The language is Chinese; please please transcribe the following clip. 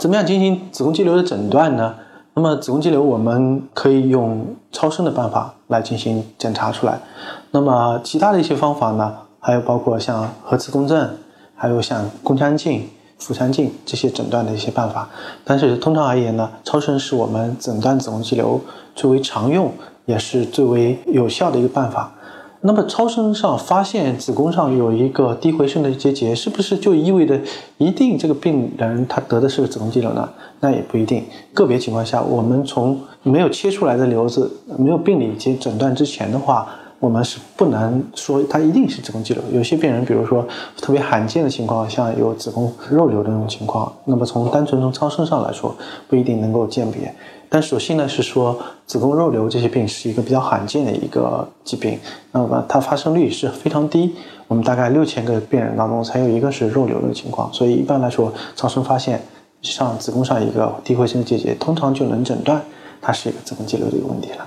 怎么样进行子宫肌瘤的诊断呢？那么子宫肌瘤我们可以用超声的办法来进行检查出来。那么其他的一些方法呢，还有包括像核磁共振，还有像宫腔镜、腹腔镜这些诊断的一些办法。但是通常而言呢，超声是我们诊断子宫肌瘤最为常用，也是最为有效的一个办法。那么超声上发现子宫上有一个低回声的结节，是不是就意味着一定这个病人他得的是子宫肌瘤呢？那也不一定。个别情况下，我们从没有切出来的瘤子、没有病理及诊断之前的话，我们是不能说它一定是子宫肌瘤。有些病人，比如说特别罕见的情况，像有子宫肉瘤的那种情况，那么从单纯从超声上来说，不一定能够鉴别。但所幸呢是说，子宫肉瘤这些病是一个比较罕见的一个疾病，那么它发生率是非常低，我们大概六千个病人当中才有一个是肉瘤的情况，所以一般来说，超声发现上子宫上一个低回声的结节，通常就能诊断它是一个子宫肌瘤的一个问题了。